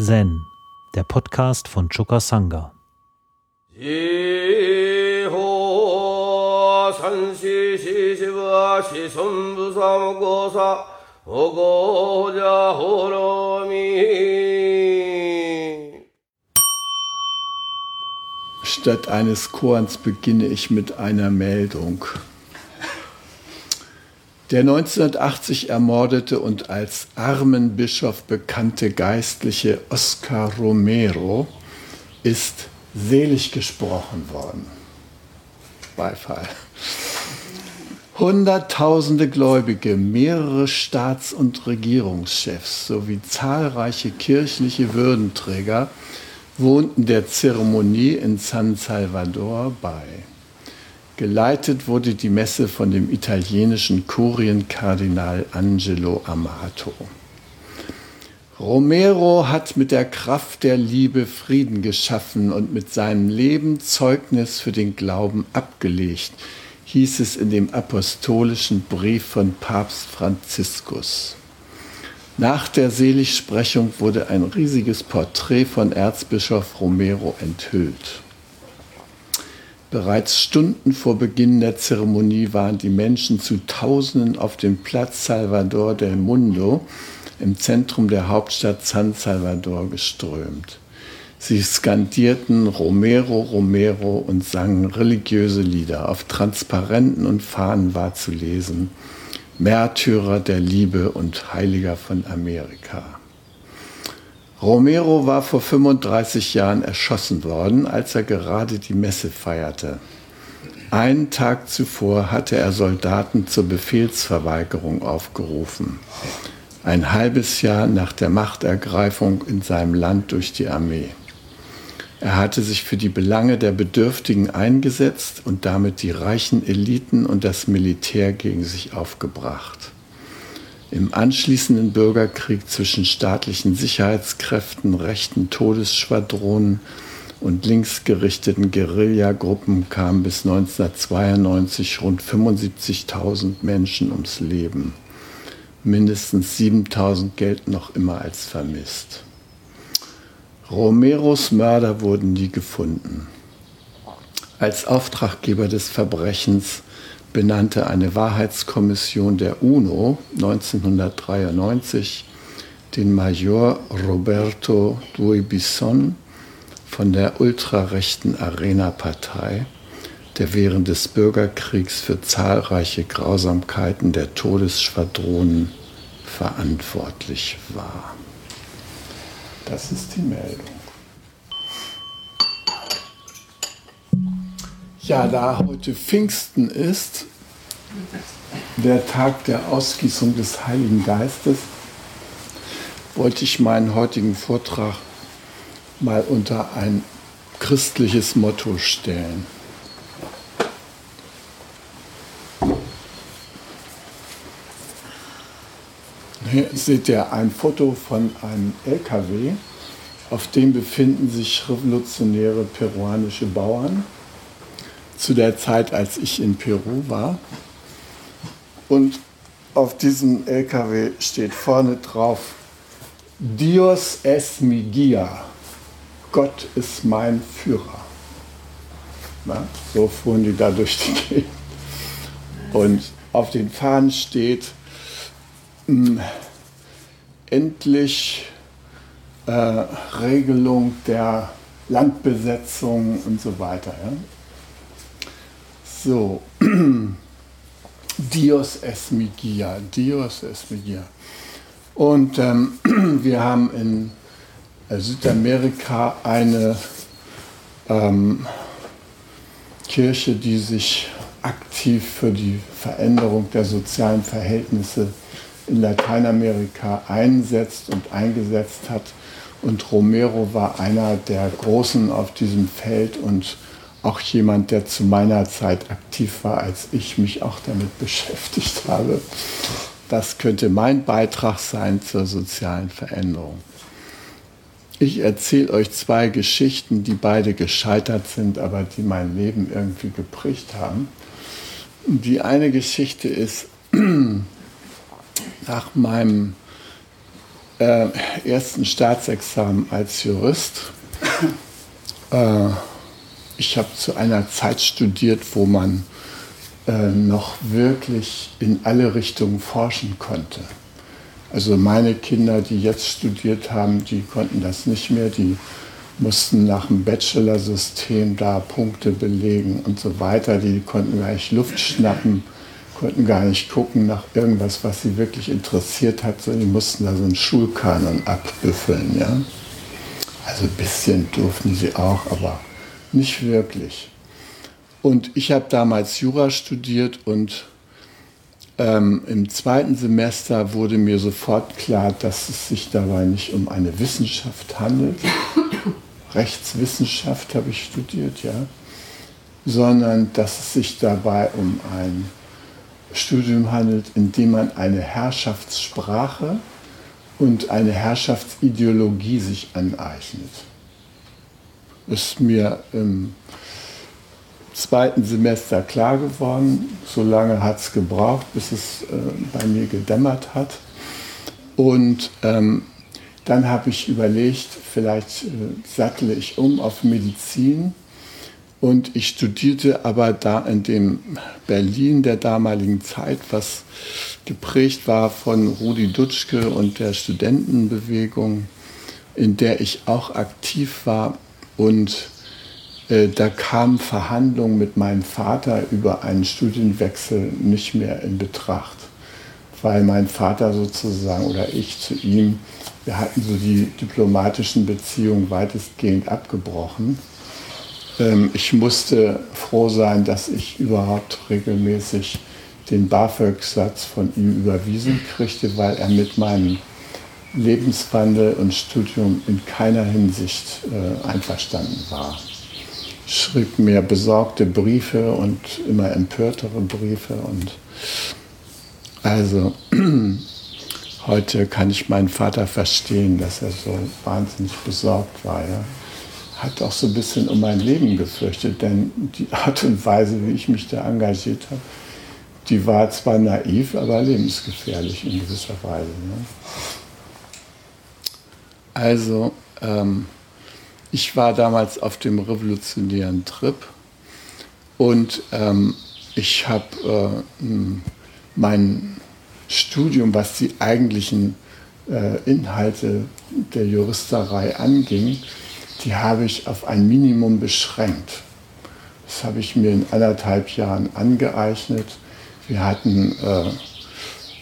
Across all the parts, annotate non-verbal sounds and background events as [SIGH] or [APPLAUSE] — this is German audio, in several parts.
Zen, der Podcast von Choka Sangha. Statt eines Korns beginne ich mit einer Meldung. Der 1980 ermordete und als Armenbischof bekannte Geistliche Oscar Romero ist selig gesprochen worden. Beifall. Hunderttausende Gläubige, mehrere Staats- und Regierungschefs sowie zahlreiche kirchliche Würdenträger wohnten der Zeremonie in San Salvador bei. Geleitet wurde die Messe von dem italienischen Kurienkardinal Angelo Amato. Romero hat mit der Kraft der Liebe Frieden geschaffen und mit seinem Leben Zeugnis für den Glauben abgelegt, hieß es in dem apostolischen Brief von Papst Franziskus. Nach der Seligsprechung wurde ein riesiges Porträt von Erzbischof Romero enthüllt. Bereits Stunden vor Beginn der Zeremonie waren die Menschen zu Tausenden auf dem Platz Salvador del Mundo im Zentrum der Hauptstadt San Salvador geströmt. Sie skandierten Romero, Romero und sangen religiöse Lieder. Auf Transparenten und Fahnen war zu lesen, Märtyrer der Liebe und Heiliger von Amerika. Romero war vor 35 Jahren erschossen worden, als er gerade die Messe feierte. Einen Tag zuvor hatte er Soldaten zur Befehlsverweigerung aufgerufen. Ein halbes Jahr nach der Machtergreifung in seinem Land durch die Armee. Er hatte sich für die Belange der Bedürftigen eingesetzt und damit die reichen Eliten und das Militär gegen sich aufgebracht. Im anschließenden Bürgerkrieg zwischen staatlichen Sicherheitskräften, rechten Todesschwadronen und linksgerichteten Guerillagruppen kamen bis 1992 rund 75.000 Menschen ums Leben. Mindestens 7.000 gelten noch immer als vermisst. Romeros Mörder wurden nie gefunden. Als Auftraggeber des Verbrechens benannte eine Wahrheitskommission der UNO 1993 den Major Roberto Duibison von der ultrarechten Arena-Partei, der während des Bürgerkriegs für zahlreiche Grausamkeiten der Todesschwadronen verantwortlich war. Das ist die Meldung. Ja, da heute Pfingsten ist, der Tag der Ausgießung des Heiligen Geistes, wollte ich meinen heutigen Vortrag mal unter ein christliches Motto stellen. Hier seht ihr ein Foto von einem LKW, auf dem befinden sich revolutionäre peruanische Bauern zu der Zeit, als ich in Peru war. Und auf diesem LKW steht vorne drauf, Dios es mi guía, Gott ist mein Führer. Na, so fuhren die da durch die Gegend. Und auf den Fahnen steht, mh, hm, endlich äh, Regelung der Landbesetzung und so weiter. Ja? So, [CLEARS THROAT] Dios es mi guía, Dios es mi guía. Und ähm, [CLEARS THROAT] wir haben in äh, Südamerika eine ähm, Kirche, die sich aktiv für die Veränderung der sozialen Verhältnisse in Lateinamerika einsetzt und eingesetzt hat. Und Romero war einer der Großen auf diesem Feld und auch jemand, der zu meiner Zeit aktiv war, als ich mich auch damit beschäftigt habe. Das könnte mein Beitrag sein zur sozialen Veränderung. Ich erzähle euch zwei Geschichten, die beide gescheitert sind, aber die mein Leben irgendwie geprägt haben. Die eine Geschichte ist [CLEARS THROAT] nach meinem äh, ersten Staatsexamen als Jurist. Äh, ich habe zu einer Zeit studiert, wo man äh, noch wirklich in alle Richtungen forschen konnte. Also meine Kinder, die jetzt studiert haben, die konnten das nicht mehr. Die mussten nach dem Bachelor-System da Punkte belegen und so weiter. Die konnten gleich Luft schnappen, konnten gar nicht gucken nach irgendwas, was sie wirklich interessiert hat, sondern die mussten da so einen Schulkanon abbüffeln. Ja? Also ein bisschen durften sie auch, aber nicht wirklich. Und ich habe damals Jura studiert und ähm, im zweiten Semester wurde mir sofort klar, dass es sich dabei nicht um eine Wissenschaft handelt. [COUGHS] Rechtswissenschaft habe ich studiert, ja. Sondern dass es sich dabei um ein Studium handelt, in dem man eine Herrschaftssprache und eine Herrschaftsideologie sich aneignet. Ist mir im zweiten Semester klar geworden. So lange hat es gebraucht, bis es äh, bei mir gedämmert hat. Und ähm, dann habe ich überlegt, vielleicht äh, sattle ich um auf Medizin. Und ich studierte aber da in dem Berlin der damaligen Zeit, was geprägt war von Rudi Dutschke und der Studentenbewegung, in der ich auch aktiv war. Und äh, da kamen Verhandlungen mit meinem Vater über einen Studienwechsel nicht mehr in Betracht, weil mein Vater sozusagen oder ich zu ihm, wir hatten so die diplomatischen Beziehungen weitestgehend abgebrochen. Ähm, ich musste froh sein, dass ich überhaupt regelmäßig den BAföG-Satz von ihm überwiesen kriegte, weil er mit meinem Lebenswandel und Studium in keiner Hinsicht äh, einverstanden war schrieb mir besorgte Briefe und immer empörtere Briefe. Und also [CLEARS THROAT] heute kann ich meinen Vater verstehen, dass er so wahnsinnig besorgt war. Ja. Hat auch so ein bisschen um mein Leben gefürchtet, denn die Art und Weise, wie ich mich da engagiert habe, die war zwar naiv, aber lebensgefährlich in gewisser Weise. Ne. Also, ähm, ich war damals auf dem revolutionären Trip und ähm, ich habe äh, mein Studium, was die eigentlichen äh, Inhalte der Juristerei anging, die habe ich auf ein Minimum beschränkt. Das habe ich mir in anderthalb Jahren angeeignet. Wir hatten äh,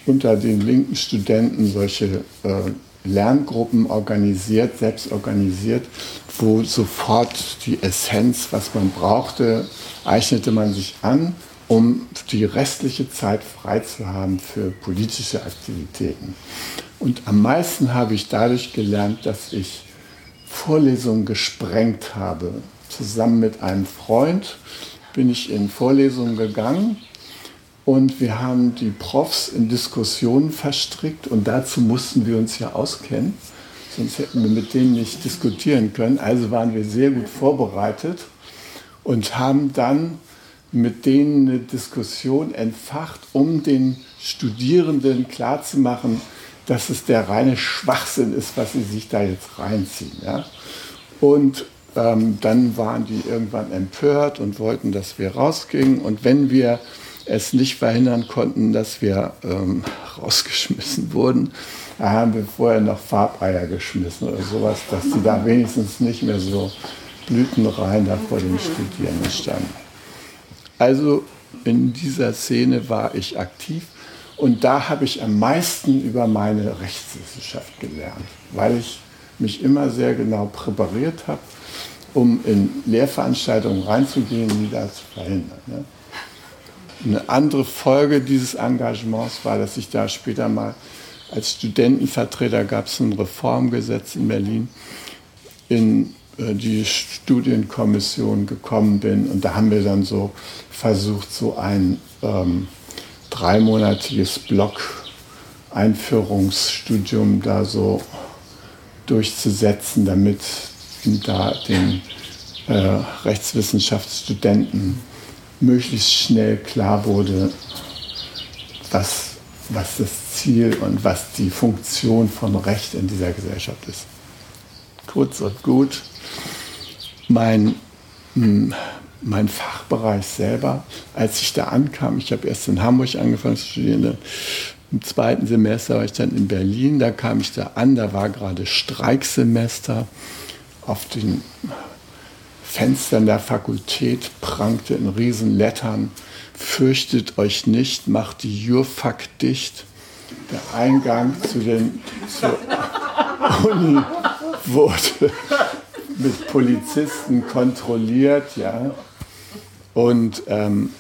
unter den linken Studenten solche äh, Lerngruppen organisiert, selbst organisiert, wo sofort die Essenz, was man brauchte, eignete man sich an, um die restliche Zeit frei zu haben für politische Aktivitäten. Und am meisten habe ich dadurch gelernt, dass ich Vorlesungen gesprengt habe. Zusammen mit einem Freund bin ich in Vorlesungen gegangen und wir haben die Profs in Diskussionen verstrickt und dazu mussten wir uns ja auskennen, sonst hätten wir mit denen nicht diskutieren können. Also waren wir sehr gut vorbereitet und haben dann mit denen eine Diskussion entfacht, um den Studierenden klarzumachen, dass es der reine Schwachsinn ist, was sie sich da jetzt reinziehen. Ja? Und ähm, dann waren die irgendwann empört und wollten, dass wir rausgingen. Und wenn wir es nicht verhindern konnten, dass wir ähm, rausgeschmissen wurden. Da haben wir vorher noch Farbeier geschmissen oder sowas, dass die da wenigstens nicht mehr so blütenrein da vor den Studierenden standen. Also in dieser Szene war ich aktiv und da habe ich am meisten über meine Rechtswissenschaft gelernt, weil ich mich immer sehr genau präpariert habe, um in Lehrveranstaltungen reinzugehen, die das zu verhindern. Ne? Eine andere Folge dieses Engagements war, dass ich da später mal als Studentenvertreter gab es ein Reformgesetz in Berlin, in äh, die Studienkommission gekommen bin. Und da haben wir dann so versucht, so ein ähm, dreimonatiges Block-Einführungsstudium da so durchzusetzen, damit da den äh, Rechtswissenschaftsstudenten möglichst schnell klar wurde, was was das Ziel und was die Funktion von Recht in dieser Gesellschaft ist. Kurz und gut, mein, hm, mein Fachbereich selber, als ich da ankam, ich habe erst in Hamburg angefangen zu studieren, im zweiten Semester war ich dann in Berlin, da kam ich da an, da war gerade Streiksemester. Auf den Fenstern der Fakultät prangte in Riesenlettern, fürchtet euch nicht, macht die Jurfak dicht. Der Eingang zu den, zur Uni wurde mit Polizisten kontrolliert, ja. Und ähm,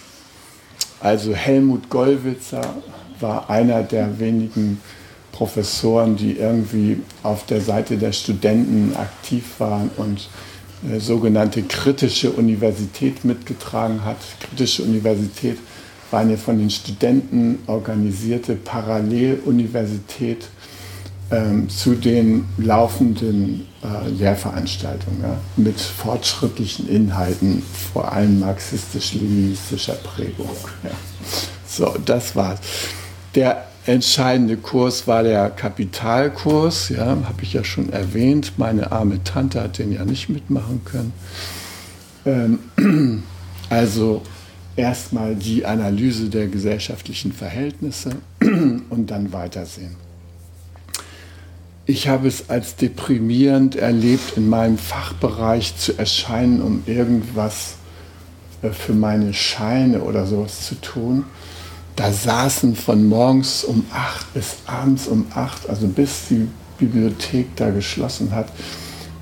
also Helmut Gollwitzer war einer der wenigen Professoren, die irgendwie auf der Seite der Studenten aktiv waren und sogenannte kritische Universität mitgetragen hat. Kritische Universität war eine von den Studenten organisierte Paralleluniversität ähm, zu den laufenden äh, Lehrveranstaltungen ja, mit fortschrittlichen Inhalten, vor allem marxistisch-leninistischer Prägung. Ja. So, das war's. Der entscheidende Kurs war der Kapitalkurs, ja, habe ich ja schon erwähnt. Meine arme Tante hat den ja nicht mitmachen können. Ähm, [CLEARS THROAT] also erstmal die Analyse der gesellschaftlichen Verhältnisse [CLEARS THROAT] und dann weitersehen. Ich habe es als deprimierend erlebt, in meinem Fachbereich zu erscheinen, um irgendwas äh, für meine Scheine oder sowas zu tun. Da saßen von morgens um acht bis abends um acht, also bis die Bibliothek da geschlossen hat,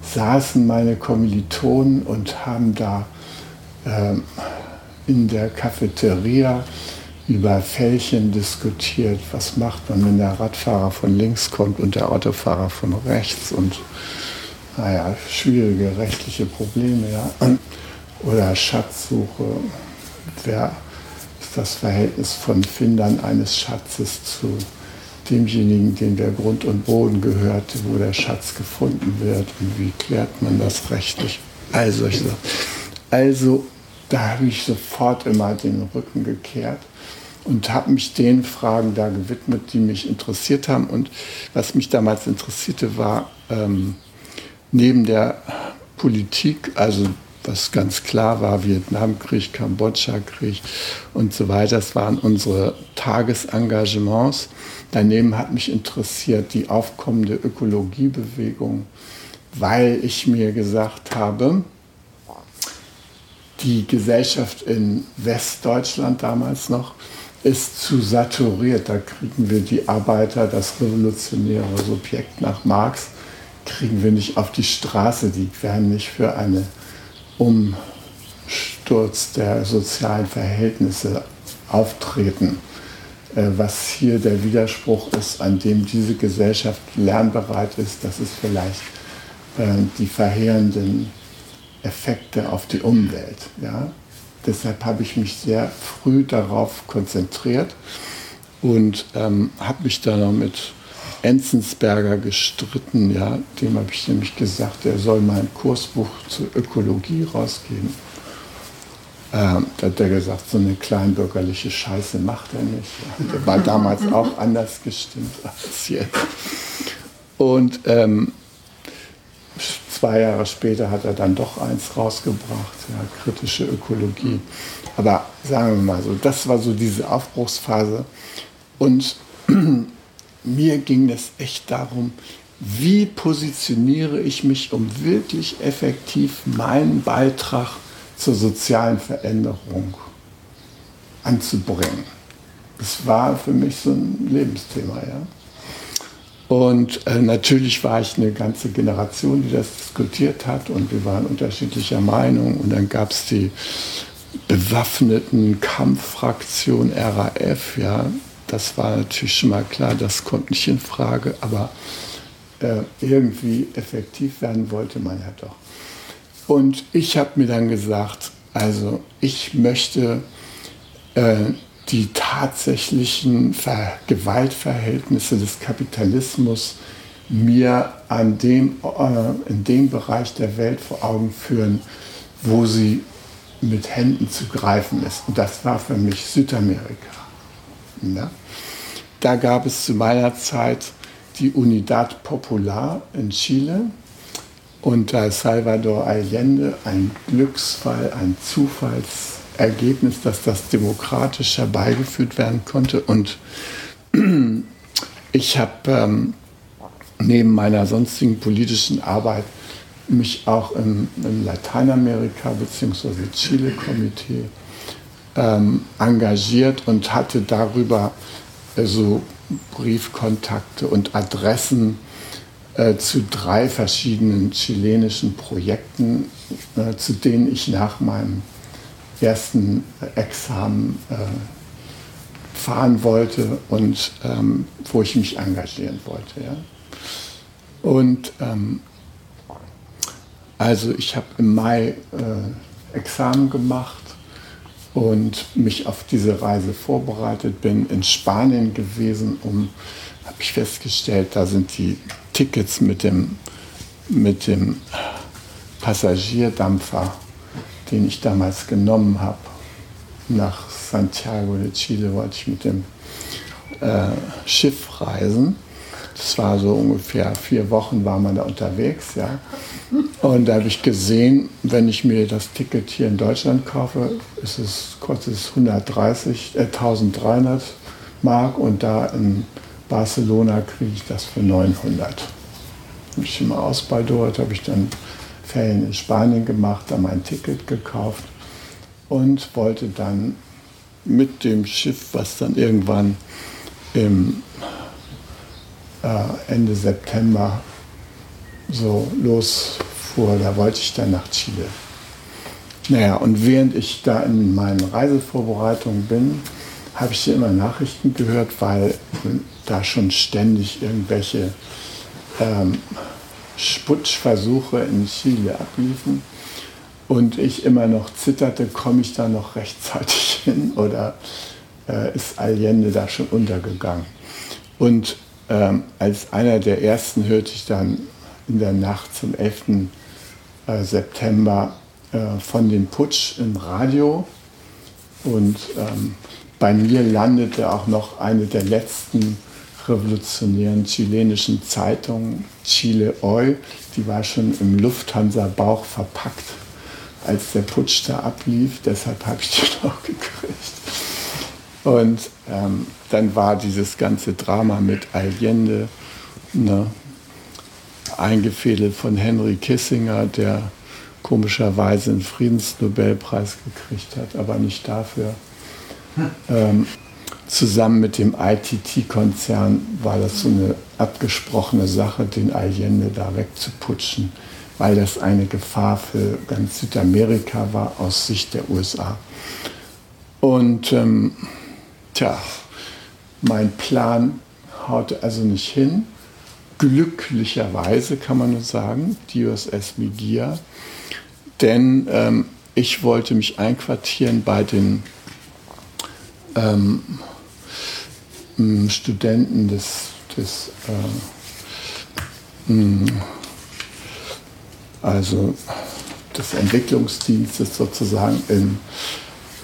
saßen meine Kommilitonen und haben da äh, in der Cafeteria über Fällchen diskutiert. Was macht man, wenn der Radfahrer von links kommt und der Autofahrer von rechts? Und naja, schwierige rechtliche Probleme. Ja. Oder Schatzsuche. Wer das Verhältnis von Findern eines Schatzes zu demjenigen, dem der Grund und Boden gehört, wo der Schatz gefunden wird? Und wie klärt man das rechtlich? All solche Sachen. Also, da habe ich sofort immer den Rücken gekehrt und habe mich den Fragen da gewidmet, die mich interessiert haben. Und was mich damals interessierte, war ähm, neben der Politik, also was ganz klar war, Vietnamkrieg, Kambodscha-Krieg und so weiter, das waren unsere Tagesengagements. Daneben hat mich interessiert die aufkommende Ökologiebewegung, weil ich mir gesagt habe, die Gesellschaft in Westdeutschland damals noch, ist zu saturiert. Da kriegen wir die Arbeiter, das revolutionäre Subjekt nach Marx, kriegen wir nicht auf die Straße. Die werden nicht für einen Umsturz der sozialen Verhältnisse auftreten. Äh, was hier der Widerspruch ist, an dem diese Gesellschaft lernbereit ist, das ist vielleicht äh, die verheerenden Effekte auf die Umwelt. Ja? Deshalb habe ich mich sehr früh darauf konzentriert und ähm, habe mich da noch mit Enzensberger gestritten. Ja, dem habe ich nämlich gesagt, er soll mein Kursbuch zur Ökologie rausgeben. Ähm, da hat er gesagt, so eine kleinbürgerliche Scheiße macht er nicht. Ja. Der war damals auch anders gestimmt als jetzt. Und ähm, Zwei Jahre später hat er dann doch eins rausgebracht, ja, kritische Ökologie. Aber sagen wir mal so, das war so diese Aufbruchsphase. Und mir ging es echt darum, wie positioniere ich mich, um wirklich effektiv meinen Beitrag zur sozialen Veränderung anzubringen. Das war für mich so ein Lebensthema. Ja. Und äh, natürlich war ich eine ganze Generation, die das diskutiert hat und wir waren unterschiedlicher Meinung. Und dann gab es die bewaffneten Kampffraktion RAF, ja. Das war natürlich schon mal klar, das kommt nicht in Frage, aber äh, irgendwie effektiv werden wollte man ja doch. Und ich habe mir dann gesagt, also ich möchte äh, die tatsächlichen Gewaltverhältnisse des Kapitalismus mir an dem, äh, in dem Bereich der Welt vor Augen führen, wo sie mit Händen zu greifen ist. Und das war für mich Südamerika. Ja? da gab es zu meiner Zeit die Unidad Popular in Chile. Unter Salvador Allende ein Glücksfall, ein Zufallsergebnis, dass das demokratisch herbeigeführt werden konnte. Und ich habe ähm, neben meiner sonstigen politischen Arbeit mich auch im, im Lateinamerika- bzw. Chile-Komitee ähm, engagiert und hatte darüber äh, so Briefkontakte und Adressen äh, zu drei verschiedenen chilenischen Projekten, äh, zu denen ich nach meinem ersten Examen äh, fahren wollte und ähm, wo ich mich engagieren wollte. Ja. Und ähm, also ich habe im Mai äh, Examen gemacht und mich auf diese Reise vorbereitet, bin in Spanien gewesen, um, habe ich festgestellt, da sind die Tickets mit dem, mit dem Passagierdampfer, den ich damals genommen habe, nach Santiago de Chile wollte ich mit dem äh, Schiff reisen. Das war so ungefähr vier Wochen war man da unterwegs, ja. Und da habe ich gesehen, wenn ich mir das Ticket hier in Deutschland kaufe, ist es, es 130, äh, 1300 Mark und da in Barcelona kriege ich das für 900. Habe ich immer aus bei dort, habe ich dann Ferien in Spanien gemacht, da mein Ticket gekauft und wollte dann mit dem Schiff, was dann irgendwann im äh, Ende September so losfuhr, da wollte ich dann nach Chile. Naja, und während ich da in meinen Reisevorbereitungen bin, habe ich immer Nachrichten gehört, weil da schon ständig irgendwelche ähm, Sputschversuche in Chile abliefen und ich immer noch zitterte, komme ich da noch rechtzeitig [LAUGHS] hin oder äh, ist Allende da schon untergegangen? Und ähm, als einer der ersten hörte ich dann in der Nacht zum 11. Äh, September äh, von dem Putsch im Radio. Und ähm, bei mir landete auch noch eine der letzten revolutionären chilenischen Zeitungen, Chile Hoy. Die war schon im Lufthansa-Bauch verpackt, als der Putsch da ablief. Deshalb habe ich die [LAUGHS] noch gekriegt. Und ähm, dann war dieses ganze Drama mit Allende ne, eingefädelt von Henry Kissinger, der komischerweise einen Friedensnobelpreis gekriegt hat, aber nicht dafür. Ähm, zusammen mit dem ITT-Konzern war das so eine abgesprochene Sache, den Allende da wegzuputschen, weil das eine Gefahr für ganz Südamerika war aus Sicht der USA. Und ähm, Tja, mein Plan haute also nicht hin. Glücklicherweise kann man nur sagen, die USS Migia, denn ähm, ich wollte mich einquartieren bei den ähm, Studenten des, des äh, also des Entwicklungsdienstes sozusagen in,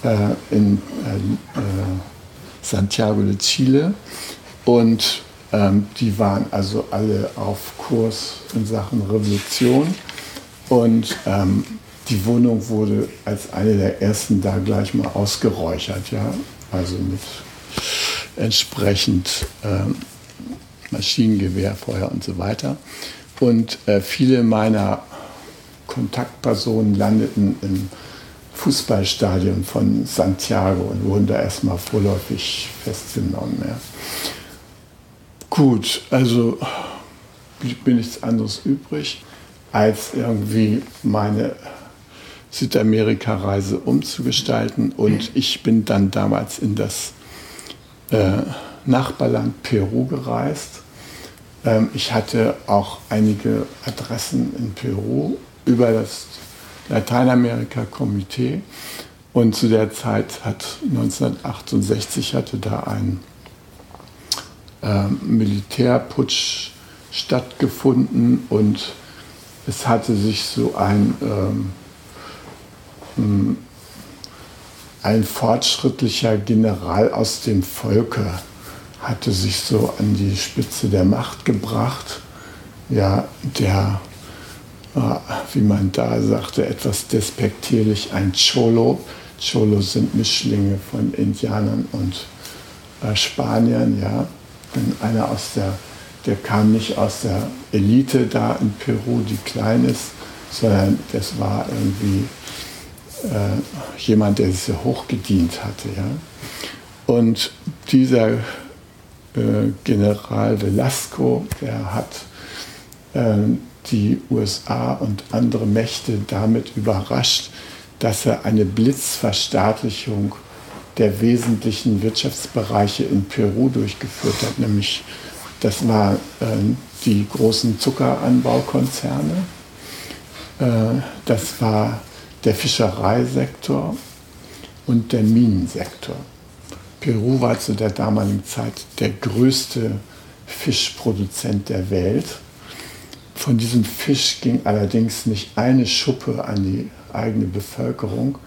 äh, in äh, äh Santiago de Chile. Und ähm, die waren also alle auf Kurs in Sachen Revolution. Und ähm, die Wohnung wurde als eine der ersten da gleich mal ausgeräuchert, ja, also mit entsprechend ähm, Maschinengewehr, Feuer und so weiter. Und äh, viele meiner Kontaktpersonen landeten in Fußballstadion von Santiago und wurden da erstmal vorläufig festgenommen. Ja. Gut, also blieb mir nichts anderes übrig, als irgendwie meine Südamerika-Reise umzugestalten. Und ich bin dann damals in das äh, Nachbarland Peru gereist. Ähm, ich hatte auch einige Adressen in Peru über das Lateinamerika-Komitee. Und zu der Zeit hat 1968 hatte da ein äh, Militärputsch stattgefunden und es hatte sich so ein, ähm, ein fortschrittlicher General aus dem Volke hatte sich so an die Spitze der Macht gebracht. Ja, der, äh, wie man da sagte, etwas despektierlich ein Cholo. Cholos sind Mischlinge von Indianern und äh, Spaniern, ja. Und einer aus der, der kam nicht aus der Elite da in Peru, die klein ist, sondern das war irgendwie äh, jemand, der sich sehr hochgedient hatte, ja. Und dieser äh, General Velasco, der hat äh, die USA und andere Mächte damit überrascht, dass er eine Blitzverstaatlichung der wesentlichen Wirtschaftsbereiche in Peru durchgeführt hat, nämlich das war äh, die großen Zuckeranbaukonzerne, äh, das war der Fischereisektor und der Minensektor. Peru war zu der damaligen Zeit der größte Fischproduzent der Welt. Von diesem Fisch ging allerdings nicht eine Schuppe an die eigene Bevölkerung,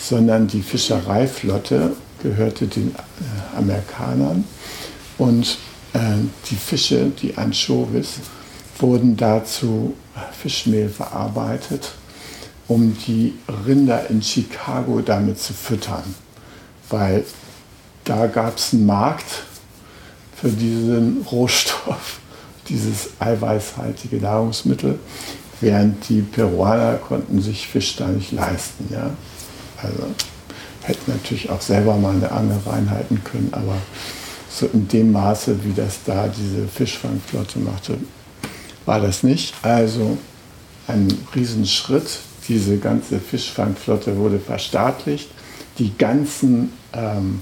sondern die Fischereiflotte gehörte den äh, Amerikanern und äh, die Fische, die Anchovies, wurden dazu Fischmehl verarbeitet, um die Rinder in Chicago damit zu füttern, weil da gab es einen Markt für diesen Rohstoff, [LAUGHS] dieses eiweißhaltige Nahrungsmittel, während die Peruaner konnten sich Fisch da nicht leisten. Ja? Also hätten natürlich auch selber mal eine Angel reinhalten können, aber so in dem Maße, wie das da diese Fischfangflotte machte, war das nicht. Also ein Riesenschritt. Diese ganze Fischfangflotte wurde verstaatlicht. Die ganzen ähm,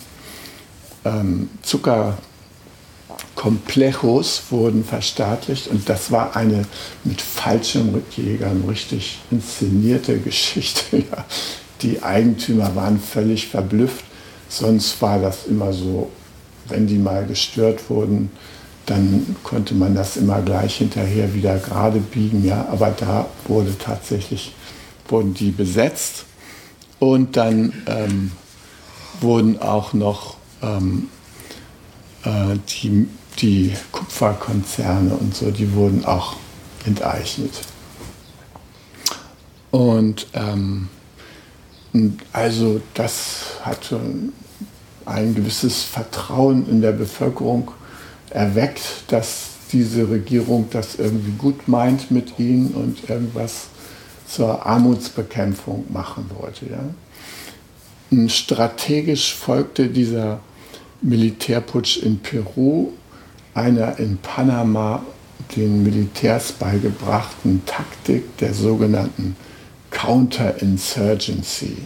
ähm, Zuckerkomplexos wurden verstaatlicht und das war eine mit Fallschirmjägern richtig inszenierte [LAUGHS] Geschichte. Ja. Die Eigentümer waren völlig verblüfft. Sonst war das immer so, wenn die mal gestört wurden, dann konnte man das immer gleich hinterher wieder gerade biegen. Ja. Aber da wurde tatsächlich, wurden die besetzt und dann ähm, wurden auch noch ähm, äh, die, die Kupferkonzerne und so, die wurden auch enteignet. Und ähm, also das hatte ein gewisses Vertrauen in der Bevölkerung erweckt, dass diese Regierung das irgendwie gut meint mit ihnen und irgendwas zur Armutsbekämpfung machen wollte. Ja. Strategisch folgte dieser Militärputsch in Peru einer in Panama den Militärs beigebrachten Taktik der sogenannten Counterinsurgency,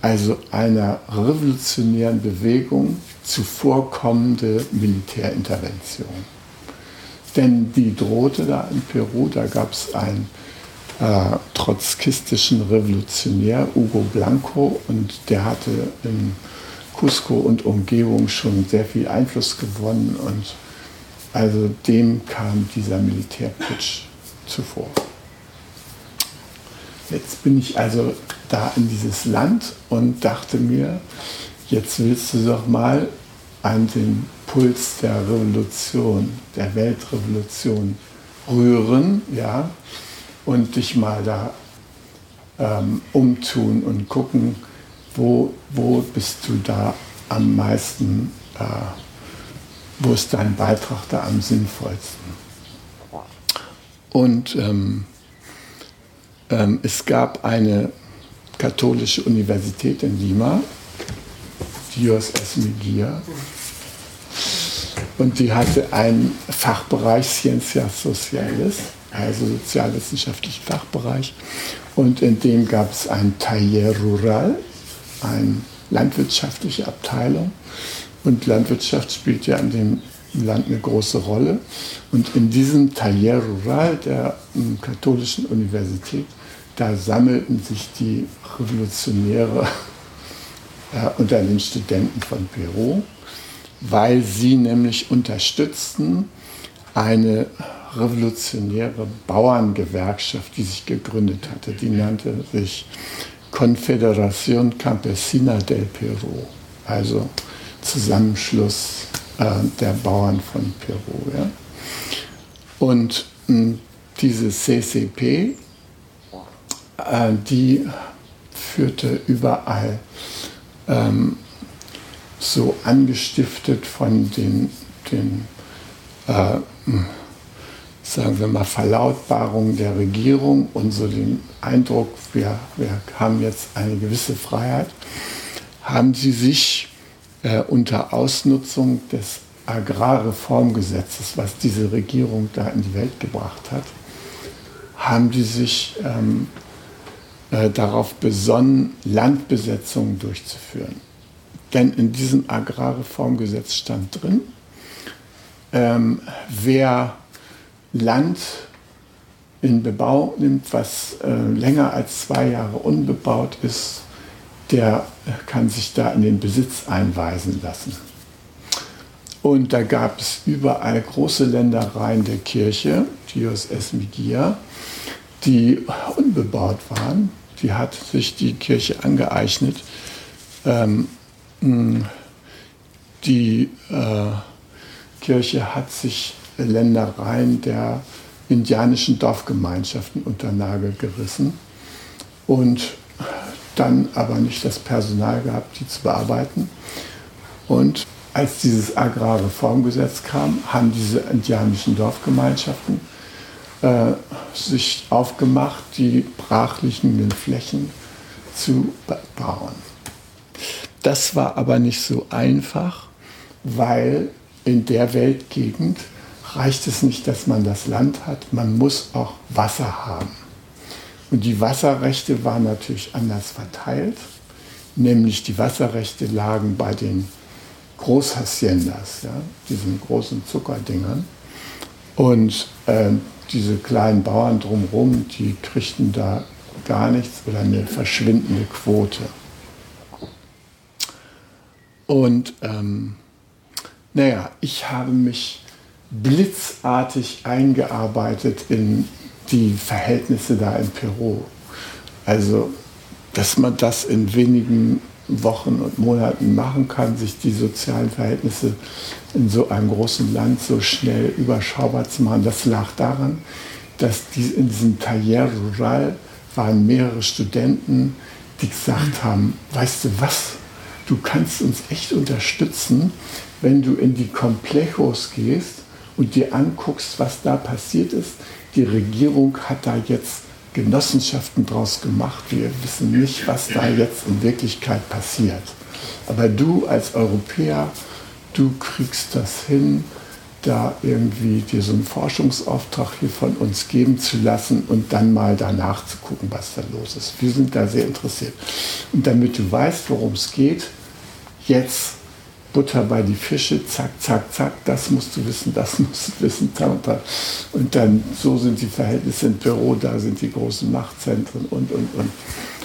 also einer revolutionären Bewegung zuvorkommende Militärintervention. Denn die drohte da in Peru, da gab es einen äh, trotzkistischen Revolutionär, Hugo Blanco, und der hatte im Cusco und Umgebung schon sehr viel Einfluss gewonnen und also dem kam dieser Militärputsch zuvor. Jetzt bin ich also da in dieses Land und dachte mir, jetzt willst du doch mal an den Puls der Revolution, der Weltrevolution rühren, ja, und dich mal da ähm, umtun und gucken, wo, wo bist du da am meisten, äh, wo ist dein Beitrag da am sinnvollsten? Und ähm, ähm, es gab eine katholische Universität in Lima, Dios es Miguel, und die hatte einen Fachbereich Ciencias Sociales, also sozialwissenschaftlichen Fachbereich, und in dem gab es ein Taller Rural, eine landwirtschaftliche Abteilung. Und Landwirtschaft spielt ja in dem Land eine große Rolle. Und in diesem Taller Rural der um, katholischen Universität, da sammelten sich die Revolutionäre äh, unter den Studenten von Peru, weil sie nämlich unterstützten eine revolutionäre Bauerngewerkschaft, die sich gegründet hatte. Die nannte sich Confederación Campesina del Peru, also Zusammenschluss äh, der Bauern von Peru. Ja? Und mh, diese CCP, die führte überall ähm, so angestiftet von den, den äh, sagen wir mal, Verlautbarungen der Regierung und so den Eindruck, wir, wir haben jetzt eine gewisse Freiheit, haben sie sich äh, unter Ausnutzung des Agrarreformgesetzes, was diese Regierung da in die Welt gebracht hat, haben die sich ähm, äh, darauf besonnen, Landbesetzungen durchzuführen. Denn in diesem Agrarreformgesetz stand drin, ähm, wer Land in Bebau nimmt, was äh, länger als zwei Jahre unbebaut ist, der kann sich da in den Besitz einweisen lassen. Und da gab es überall große Ländereien der Kirche, Dios es Migia, die unbebaut waren. Die hat sich die Kirche angeeignet. Ähm, die äh, Kirche hat sich Ländereien der indianischen Dorfgemeinschaften unter Nagel gerissen und dann aber nicht das Personal gehabt, die zu bearbeiten. Und als dieses Agrarreformgesetz kam, haben diese indianischen Dorfgemeinschaften äh, sich aufgemacht, die brachliegenden Flächen zu bauen. Das war aber nicht so einfach, weil in der Weltgegend reicht es nicht, dass man das Land hat, man muss auch Wasser haben. Und die Wasserrechte waren natürlich anders verteilt, nämlich die Wasserrechte lagen bei den Großhaciendas, ja, diesen großen Zuckerdingern. Und äh, diese kleinen Bauern drumherum, die kriegten da gar nichts oder eine verschwindende Quote. Und ähm, naja, ich habe mich blitzartig eingearbeitet in die Verhältnisse da in Peru. Also, dass man das in wenigen Wochen und Monaten machen kann, sich die sozialen Verhältnisse in so einem großen Land so schnell überschaubar zu machen, das lag daran, dass die, in diesem Taller Rural waren mehrere Studenten, die gesagt haben, weißt du was, du kannst uns echt unterstützen, wenn du in die Complejos gehst und dir anguckst, was da passiert ist. Die Regierung hat da jetzt Genossenschaften draus gemacht. Wir wissen nicht, was da jetzt in Wirklichkeit passiert. Aber du als Europäer, du kriegst das hin, da irgendwie dir so einen Forschungsauftrag hier von uns geben zu lassen und dann mal danach zu gucken, was da los ist. Wir sind da sehr interessiert. Und damit du weißt, worum es geht, jetzt Butter bei die Fische, zack, zack, zack, das musst du wissen, das [LAUGHS] musst du wissen, und dann so sind die Verhältnisse in Peru, da sind die großen Machtzentren und, und, und.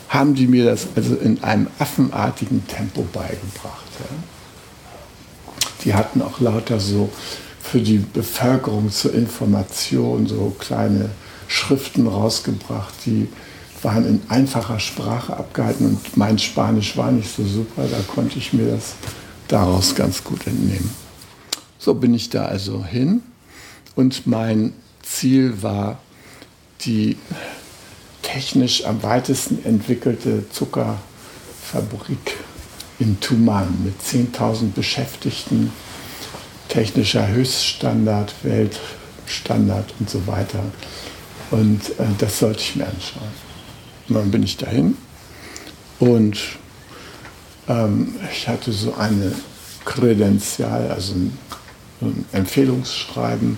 Haben die mir das also in einem affenartigen Tempo beigebracht. Ja. Die hatten auch lauter so für die Bevölkerung zur Information so kleine Schriften rausgebracht, die waren in einfacher Sprache abgehalten und mein Spanisch war nicht so super, da konnte ich mir das daraus ganz gut entnehmen. So bin ich da also hin und mein Ziel war die technisch am weitesten entwickelte Zuckerfabrik in Tuman mit 10.000 Beschäftigten, technischer Höchststandard, Weltstandard und so weiter. Und äh, das sollte ich mir anschauen. Und dann bin ich dahin und ähm, ich hatte so eine Kredenzial, also ein, ein Empfehlungsschreiben.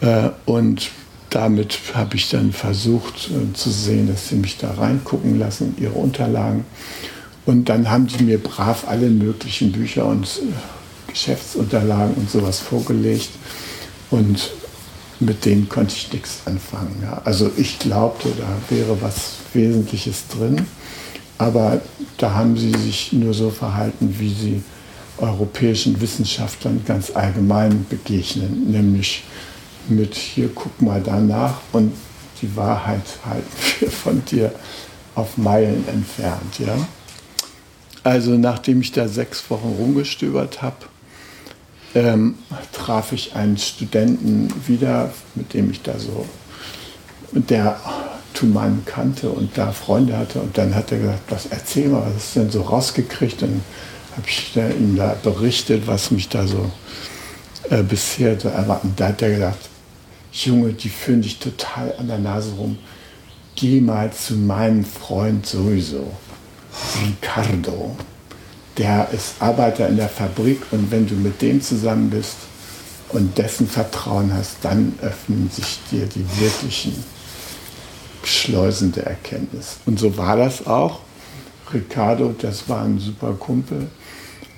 Äh, und damit habe ich dann versucht äh, zu sehen, dass sie mich da reingucken lassen, ihre Unterlagen. Und dann haben die mir brav alle möglichen Bücher und äh, Geschäftsunterlagen und sowas vorgelegt. Und mit denen konnte ich nichts anfangen. Ja. Also ich glaubte, da wäre was Wesentliches drin. Aber da haben sie sich nur so verhalten, wie sie europäischen Wissenschaftlern ganz allgemein begegnen, nämlich mit hier guck mal danach und die Wahrheit halten wir von dir auf Meilen entfernt. Ja? Also nachdem ich da sechs Wochen rumgestöbert habe, ähm, traf ich einen Studenten wieder, mit dem ich da so, der Tuman kannte und da Freunde hatte. Und dann hat er gesagt, was erzähl mal, was ist denn so rausgekriegt? Und habe ich ihm da berichtet, was mich da so äh, bisher so erwartet. Und da hat er gesagt, Junge, die führen dich total an der Nase rum. Geh mal zu meinem Freund sowieso, Ricardo. Der ist Arbeiter in der Fabrik und wenn du mit dem zusammen bist und dessen Vertrauen hast, dann öffnen sich dir die wirklichen Schleusen der Erkenntnis. Und so war das auch. Ricardo, das war ein super Kumpel.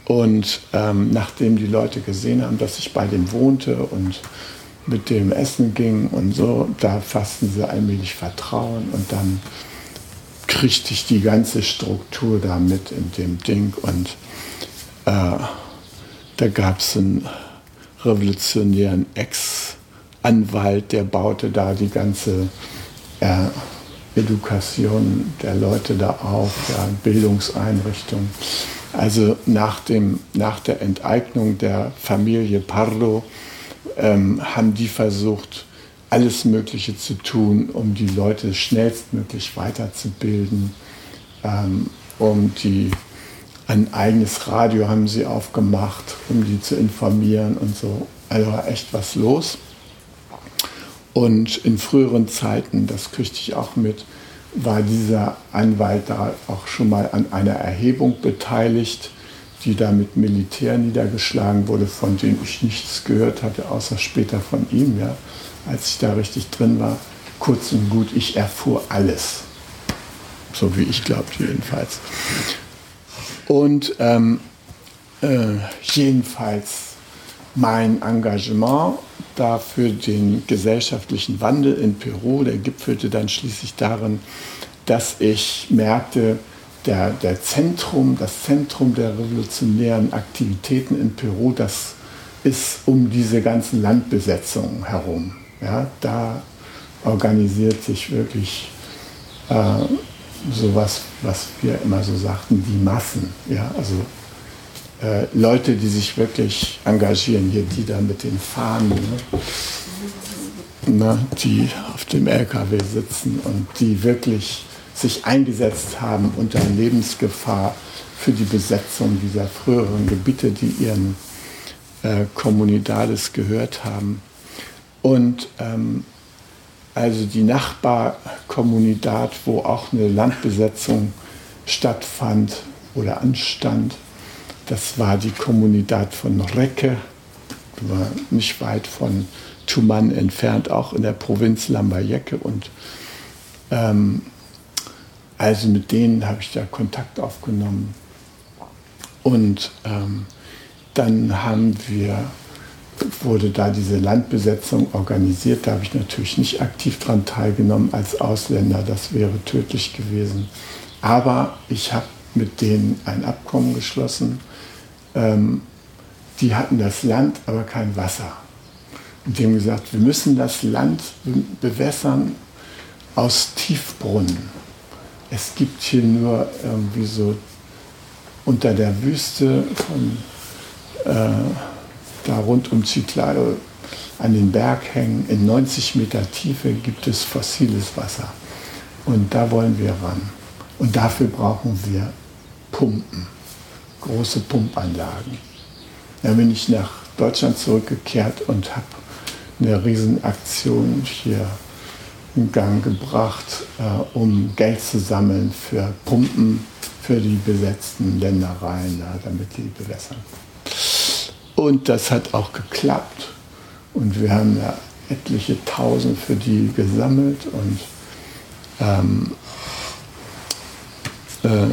Und ähm, nachdem die Leute gesehen haben, dass ich bei dem wohnte und mit dem Essen ging und so, da fassten sie allmählich Vertrauen und dann kriegte ich die ganze Struktur da mit in dem Ding und äh, da gab es einen revolutionären Ex-Anwalt, der baute da die ganze äh, Education der Leute da auf, ja, Bildungseinrichtungen. Also nach, dem, nach der Enteignung der Familie Pardo ähm, haben die versucht, alles Mögliche zu tun, um die Leute schnellstmöglich weiterzubilden, ähm, um die ein eigenes Radio haben sie aufgemacht, um die zu informieren und so. Also war echt was los. Und in früheren Zeiten, das kriegte ich auch mit, war dieser Anwalt da auch schon mal an einer Erhebung beteiligt, die da mit Militär niedergeschlagen wurde, von dem ich nichts gehört hatte, außer später von ihm, ja, als ich da richtig drin war. Kurz und gut, ich erfuhr alles. So wie ich glaubte jedenfalls. Und ähm, äh, jedenfalls mein Engagement da für den gesellschaftlichen Wandel in Peru, der gipfelte dann schließlich darin, dass ich merkte, der, der Zentrum, das Zentrum der revolutionären Aktivitäten in Peru, das ist um diese ganzen Landbesetzungen herum. Ja, da organisiert sich wirklich äh, sowas, was wir immer so sagten, die Massen. Ja, also äh, Leute, die sich wirklich engagieren, hier die da mit den Fahnen, ne? Ne, die auf dem LKW sitzen und die wirklich sich eingesetzt haben unter Lebensgefahr für die Besetzung dieser früheren Gebiete, die ihren äh, Kommunidades gehört haben. Und ähm, also die Nachbarkommunidad, wo auch eine Landbesetzung stattfand oder anstand, das war die Kommunität von Recke, nicht weit von Tuman entfernt, auch in der Provinz Lambayeque. Und ähm, also mit denen habe ich da Kontakt aufgenommen. Und ähm, dann haben wir, wurde da diese Landbesetzung organisiert. Da habe ich natürlich nicht aktiv daran teilgenommen als Ausländer. Das wäre tödlich gewesen. Aber ich habe mit denen ein Abkommen geschlossen ähm, die hatten das Land, aber kein Wasser. Und die haben gesagt, wir müssen das Land bewässern aus Tiefbrunnen. Es gibt hier nur irgendwie so unter der Wüste von äh, da rund um Chiclayo an den Berghängen in 90 Meter Tiefe gibt es fossiles Wasser. Und da wollen wir ran. Und dafür brauchen wir Pumpen große Pumpanlagen. Dann bin ich nach Deutschland zurückgekehrt und habe eine Riesenaktion hier in Gang gebracht, äh, um Geld zu sammeln für Pumpen für die besetzten Ländereien, ja, damit die bewässern. Und das hat auch geklappt. Und wir haben ja etliche Tausend für die gesammelt und ähm, äh,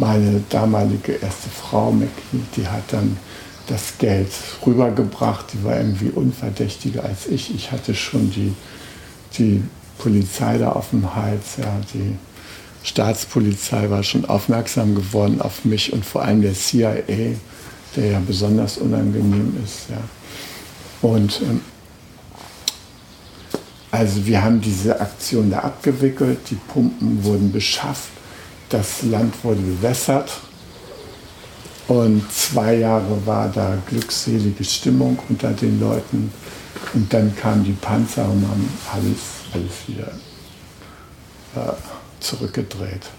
meine damalige erste Frau, Mackie, die hat dann das Geld rübergebracht. Die war irgendwie unverdächtiger als ich. Ich hatte schon die, die Polizei da auf dem Hals. Ja, die Staatspolizei war schon aufmerksam geworden auf mich und vor allem der CIA, der ja besonders unangenehm ist. Ja. Und ähm, also wir haben diese Aktion da abgewickelt, die Pumpen wurden beschafft das Land wurde bewässert Und zwei Jahre war da glückselige Stimmung unter den Leuten. Und dann kamen die Panzer und haben alles, alles wieder äh, zurückgedreht.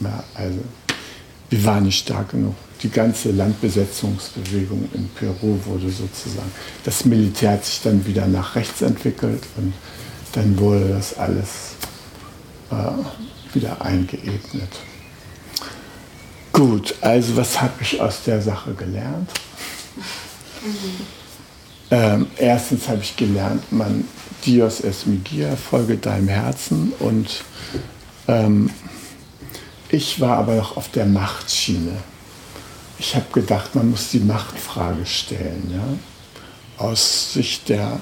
Ja, also wir waren nicht stark genug. Die ganze Landbesetzungsbewegung in Peru wurde sozusagen, das Militär hat sich dann wieder nach rechts entwickelt und dann wurde das alles äh, wieder eingeebnet. Gut, also was habe ich aus der Sache gelernt? Ähm, erstens habe ich gelernt, man Dios es migia, folge deinem Herzen und ähm, ich war aber noch auf der Machtschiene. Ich habe gedacht, man muss die Machtfrage stellen. Ja? Aus Sicht der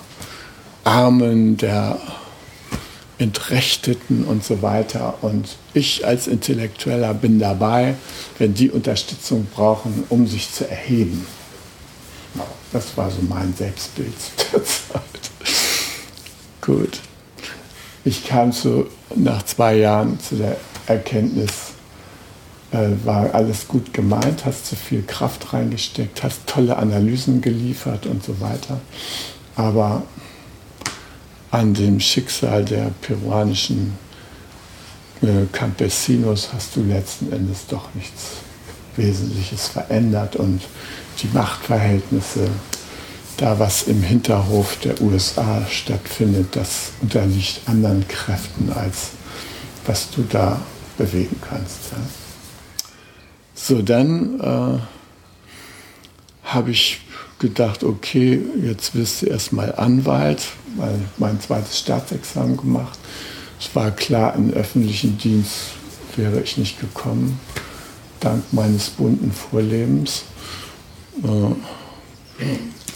Armen, der Entrechteten und so weiter. Und ich als Intellektueller bin dabei, wenn die Unterstützung brauchen, um sich zu erheben. Das war so mein Selbstbild zu der Zeit. Gut. Ich kam so nach zwei Jahren zu der Erkenntnis, äh, war alles gut gemeint, hast zu viel Kraft reingesteckt, hast tolle Analysen geliefert und so weiter. Aber an dem Schicksal der peruanischen äh, Campesinos hast du letzten Endes doch nichts Wesentliches verändert und die Machtverhältnisse, da was im Hinterhof der USA stattfindet, das unterliegt anderen Kräften, als was du da bewegen kannst. Ja. So, dann äh, habe ich gedacht, okay, jetzt wirst du erstmal Anwalt, weil mein zweites Staatsexamen gemacht. Es war klar, in öffentlichen Dienst wäre ich nicht gekommen, dank meines bunten Vorlebens. Äh,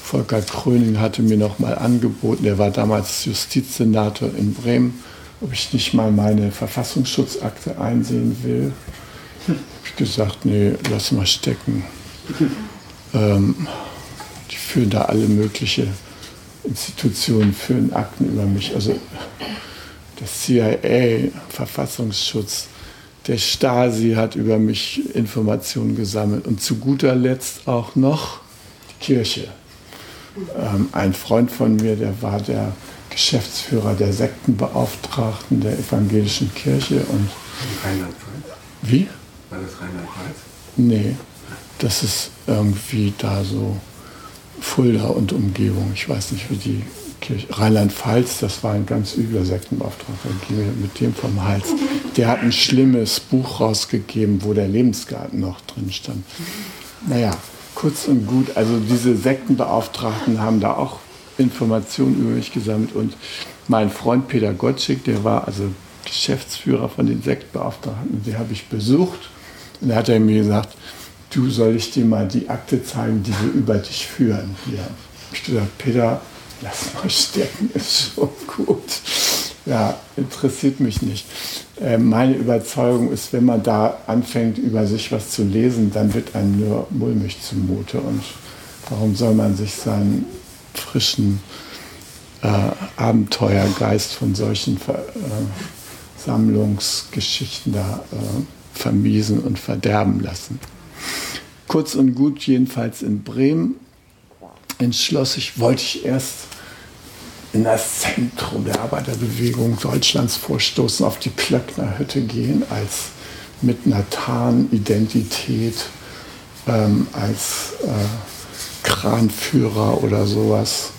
Volker Kröning hatte mir noch mal angeboten, er war damals Justizsenator in Bremen, ob ich nicht mal meine Verfassungsschutzakte einsehen will gesagt, nee, lass mal stecken. [LAUGHS] Ähm, die führen da alle möglichen Institutionen, führen Akten über mich. Also das CIA, Verfassungsschutz, der Stasi hat über mich Informationen gesammelt und zu guter Letzt auch noch die Kirche. Ähm, ein Freund von mir, der war der Geschäftsführer der Sektenbeauftragten der evangelischen Kirche und Wie? War das Rheinland-Pfalz? Nee, das ist irgendwie da so Fulda und Umgebung. Ich weiß nicht, wie die Kirche. Rheinland-Pfalz, das war ein ganz übler Sektenauftrag. mit dem vom Hals. Der hat ein schlimmes Buch rausgegeben, wo der Lebensgarten noch drin stand. Naja, kurz und gut, also diese Sektenbeauftragten haben da auch Informationen über mich gesammelt und mein Freund Peter Gottschick, der war also Geschäftsführer von den Sektbeauftragten, den habe ich besucht und dann hat er mir gesagt, du soll ich dir mal die Akte zeigen, die wir über dich führen. Ja. Ich gesagt, Peter, lass mal stecken, [LAUGHS] ist schon gut. Ja, interessiert mich nicht. Äh, meine Überzeugung ist, wenn man da anfängt, über sich was zu lesen, dann wird einem nur mulmig zumute. Und warum soll man sich seinen frischen äh, Abenteuergeist von solchen Ver äh, Sammlungsgeschichten da äh, vermiesen und verderben lassen. Kurz und gut, jedenfalls in Bremen, entschloss ich, wollte ich erst in das Zentrum der Arbeiterbewegung Deutschlands vorstoßen, auf die Klöcknerhütte gehen, als mit einer Tarnidentität, ähm, als äh, Kranführer oder sowas.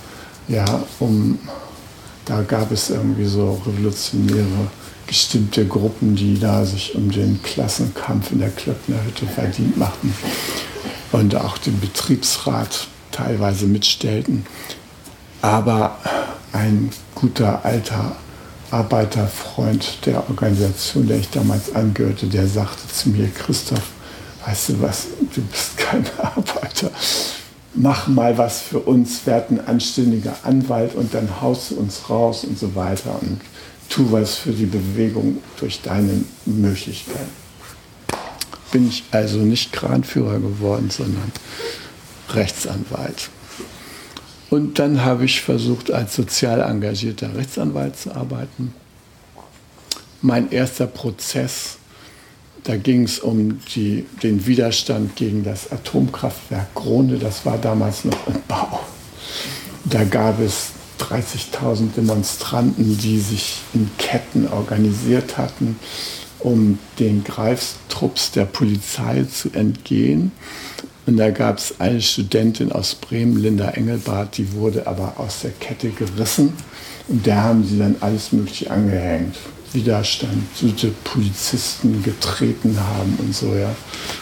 Ja, um, da gab es irgendwie so revolutionäre bestimmte Gruppen, die da sich um den Klassenkampf in der Klöcknerhütte verdient machten und auch den Betriebsrat teilweise mitstellten. Aber ein guter alter Arbeiterfreund der Organisation, der ich damals angehörte, der sagte zu mir, Christoph, weißt du was, du bist kein [LAUGHS] Arbeiter. Mach mal was für uns, werd ein anständiger Anwalt und dann haust du uns raus und so weiter. Und tu was für die Bewegung durch deine Möglichkeiten. Bin ich also nicht Kranführer geworden, sondern Rechtsanwalt. Und dann habe ich versucht, als sozial engagierter Rechtsanwalt zu arbeiten. Mein erster Prozess Da ging es um die, den Widerstand gegen das Atomkraftwerk Gronde. Das war damals noch im Bau. Da gab es 30.000 Demonstranten, die sich in Ketten organisiert hatten, um den Greiftrupps der Polizei zu entgehen. Und da gab es eine Studentin aus Bremen, Linda Engelbart, die wurde aber aus der Kette gerissen. Und der haben sie dann alles Mögliche angehängt. Widerstand, die Polizisten getreten haben und so, ja.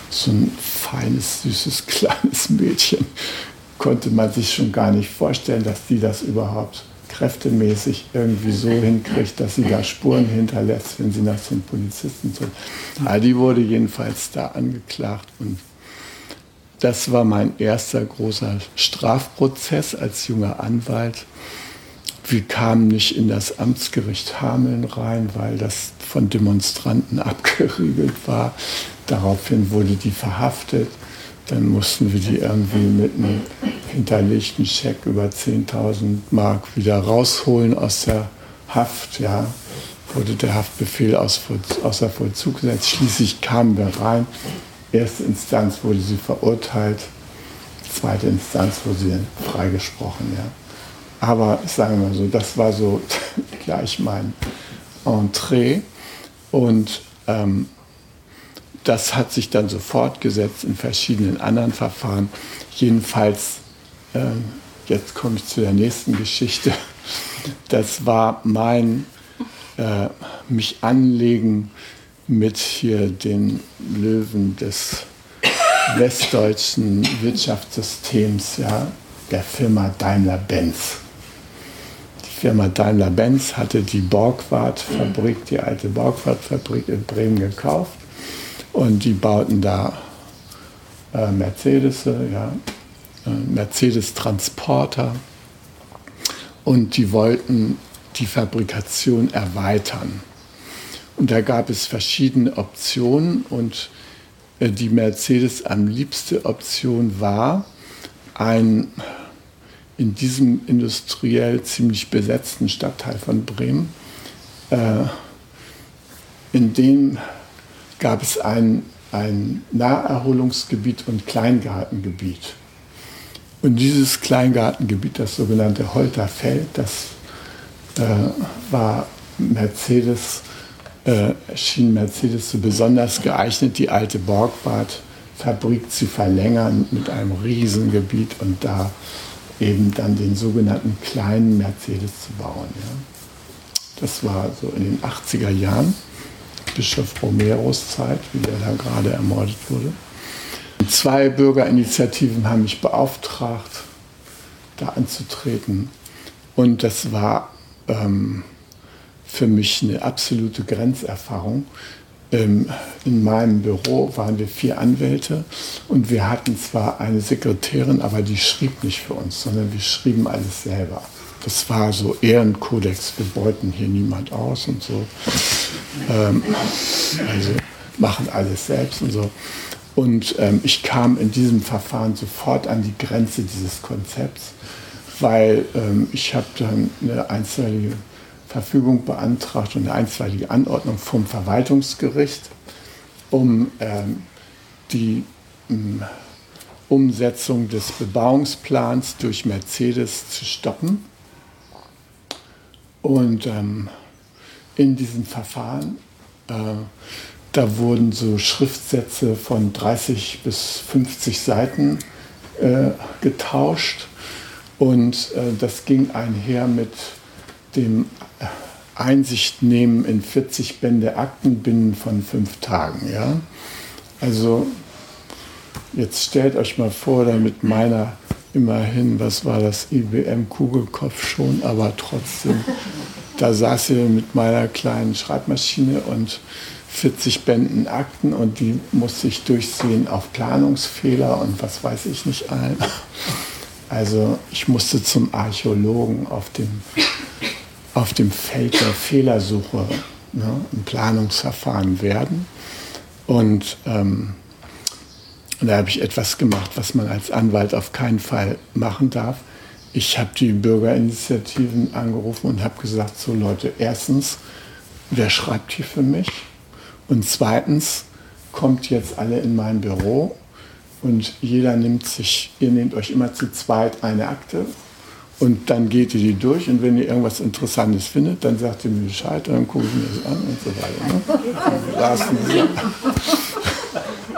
So ein feines, süßes, [LAUGHS] kleines Mädchen konnte man sich schon gar nicht vorstellen, dass die das überhaupt kräftemäßig irgendwie so hinkriegt, dass sie da Spuren hinterlässt, wenn sie nach den Polizisten tut. Aber die wurde jedenfalls da angeklagt und das war mein erster großer Strafprozess als junger Anwalt. Wir kamen nicht in das Amtsgericht Hameln rein, weil das von Demonstranten [LAUGHS] abgeriegelt war. Daraufhin wurde die verhaftet. Dann mussten wir die irgendwie mit einem hinterlegten Scheck über 10.000 Mark wieder rausholen aus der Haft. Ja, wurde der Haftbefehl außer Vollzug gesetzt. Schließlich kamen wir rein. Erste Instanz wurde sie verurteilt. Zweite Instanz wurde sie freigesprochen. Ja. Aber sagen wir mal so, das war so [LAUGHS] gleich mein Entree. Und ähm, das hat sich dann so fortgesetzt in verschiedenen anderen Verfahren. Jedenfalls, äh, jetzt komme ich zu der nächsten Geschichte. Das war mein äh, mich anlegen mit hier den Löwen des westdeutschen Wirtschaftssystems, ja, der Firma Daimler-Benz. Die Firma Daimler-Benz hatte die Borgward-Fabrik, die alte Borgward-Fabrik in Bremen gekauft und die bauten da äh, Mercedes, ja, äh, Mercedes-Transporter und die wollten die Fabrikation erweitern. Und da gab es verschiedene Optionen und äh, die Mercedes am liebste Option war, ein in diesem industriell ziemlich besetzten Stadtteil von Bremen, äh, in dem gab es ein, ein Naherholungsgebiet und Kleingartengebiet. Und dieses Kleingartengebiet, das sogenannte Holterfeld, das äh, war Mercedes, äh, schien Mercedes so besonders geeignet, die alte Borgward-Fabrik zu verlängern mit einem Riesengebiet und da eben dann den sogenannten kleinen Mercedes zu bauen. Ja. Das war so in den 80er Jahren. Bischof Romeros Zeit, wie der da gerade ermordet wurde. Zwei Bürgerinitiativen haben mich beauftragt, da anzutreten. Und das war ähm, für mich eine absolute Grenzerfahrung. Ähm, in meinem Büro waren wir vier Anwälte und wir hatten zwar eine Sekretärin, aber die schrieb nicht für uns, sondern wir schrieben alles selber. Das war so Ehrenkodex, wir beuten hier niemand aus und so. Ähm, also machen alles selbst und so. Und ähm, ich kam in diesem Verfahren sofort an die Grenze dieses Konzepts, weil ähm, ich habe dann eine einstweilige Verfügung beantragt und eine einstweilige Anordnung vom Verwaltungsgericht, um ähm, die ähm, Umsetzung des Bebauungsplans durch Mercedes zu stoppen. Und ähm, in diesem Verfahren. Äh, da wurden so Schriftsätze von 30 bis 50 Seiten äh, getauscht und äh, das ging einher mit dem Einsichtnehmen in 40 Bände Akten binnen von fünf Tagen. Ja? Also jetzt stellt euch mal vor, damit meiner immerhin, was war das, IBM-Kugelkopf schon, aber trotzdem da saß sie mit meiner kleinen Schreibmaschine und 40 Bänden Akten und die musste ich durchsehen auf Planungsfehler und was weiß ich nicht allen. Also ich musste zum Archäologen auf dem, auf dem Feld der Fehlersuche ne, im Planungsverfahren werden. Und ähm, da habe ich etwas gemacht, was man als Anwalt auf keinen Fall machen darf. Ich habe die Bürgerinitiativen angerufen und habe gesagt, so Leute, erstens, wer schreibt hier für mich? Und zweitens, kommt jetzt alle in mein Büro und jeder nimmt sich, ihr nehmt euch immer zu zweit eine Akte und dann geht ihr die durch und wenn ihr irgendwas Interessantes findet, dann sagt ihr mir Bescheid und dann gucke ich mir das an und so weiter.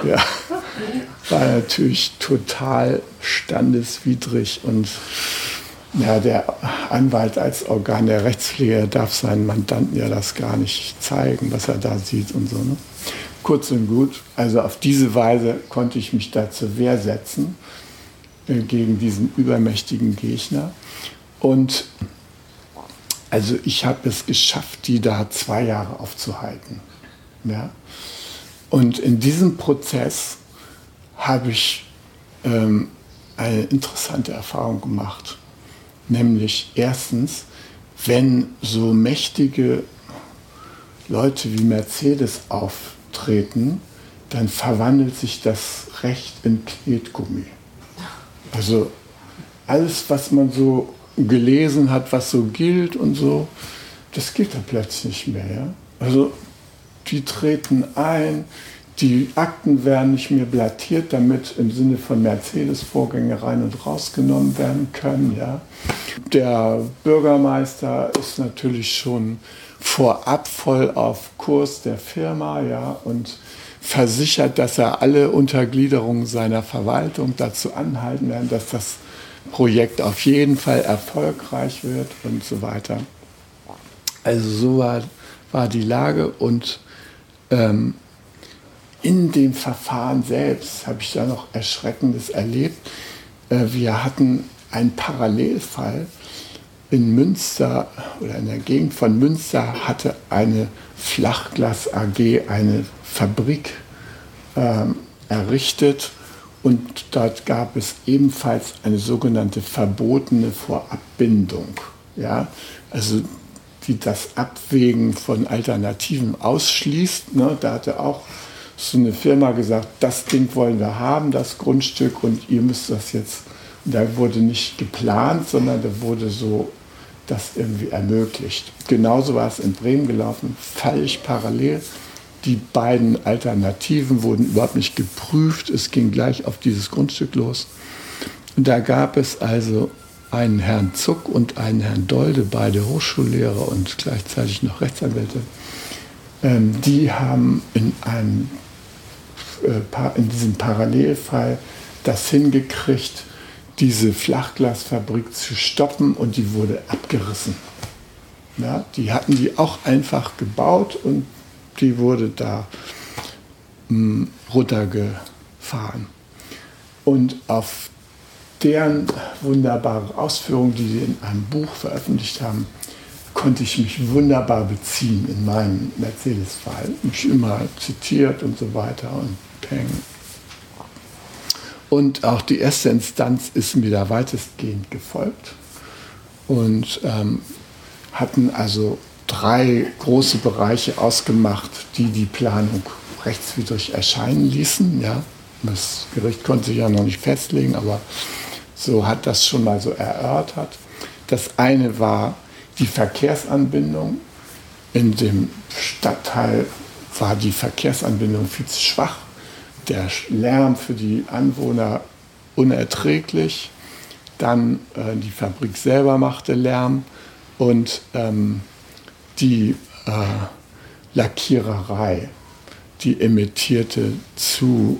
Ne? [LAUGHS] ja, war natürlich total standeswidrig und ja, der Anwalt als Organ der Rechtspflege darf seinen Mandanten ja das gar nicht zeigen, was er da sieht und so. Ne? Kurz und gut, also auf diese Weise konnte ich mich da zur Wehr setzen äh, gegen diesen übermächtigen Gegner. Und also ich habe es geschafft, die da zwei Jahre aufzuhalten. Ja? Und in diesem Prozess habe ich ähm, eine interessante Erfahrung gemacht. Nämlich erstens, wenn so mächtige Leute wie Mercedes auftreten, dann verwandelt sich das Recht in Knetgummi. Also alles, was man so gelesen hat, was so gilt und so, das gilt dann plötzlich nicht mehr. Ja? Also die treten ein, die Akten werden nicht mehr blattiert, damit im Sinne von Mercedes-Vorgänge rein und rausgenommen werden können. Ja. Der Bürgermeister ist natürlich schon vorab voll auf Kurs der Firma ja, und versichert, dass er alle Untergliederungen seiner Verwaltung dazu anhalten werden, dass das Projekt auf jeden Fall erfolgreich wird und so weiter. Also so war, war die Lage und ähm, in dem Verfahren selbst habe ich da noch Erschreckendes erlebt. Äh, wir hatten einen Parallelfall in Münster oder in der Gegend von Münster hatte eine Flachglas AG eine Fabrik ähm, errichtet und dort gab es ebenfalls eine sogenannte verbotene Vorabbindung. Ja? Also die das Abwägen von Alternativen ausschließt. Ne? Da hatte auch so eine Firma gesagt, das Ding wollen wir haben, das Grundstück, und ihr müsst das jetzt. Und da wurde nicht geplant, sondern da wurde so das irgendwie ermöglicht. Genauso war es in Bremen gelaufen, völlig parallel. Die beiden Alternativen wurden überhaupt nicht geprüft. Es ging gleich auf dieses Grundstück los. Und da gab es also einen Herrn Zuck und einen Herrn Dolde, beide Hochschullehrer und gleichzeitig noch Rechtsanwälte. Ähm, die haben in einem in diesem Parallelfall das hingekriegt, diese Flachglasfabrik zu stoppen und die wurde abgerissen. Ja, die hatten die auch einfach gebaut und die wurde da hm, runtergefahren. Und auf deren wunderbare Ausführungen, die sie in einem Buch veröffentlicht haben, konnte ich mich wunderbar beziehen in meinem Mercedes-Fall. Mich immer zitiert und so weiter. Und Peng. Und auch die erste Instanz ist mir da weitestgehend gefolgt und ähm, hatten also drei große Bereiche ausgemacht, die die Planung rechtswidrig erscheinen ließen. Ja. Das Gericht konnte sich ja noch nicht festlegen, aber so hat das schon mal so erörtert. Das eine war die Verkehrsanbindung. In dem Stadtteil war die Verkehrsanbindung viel zu schwach der Lärm für die Anwohner unerträglich. Dann äh, die Fabrik selber machte Lärm und ähm, die äh, Lackiererei, die emittierte zu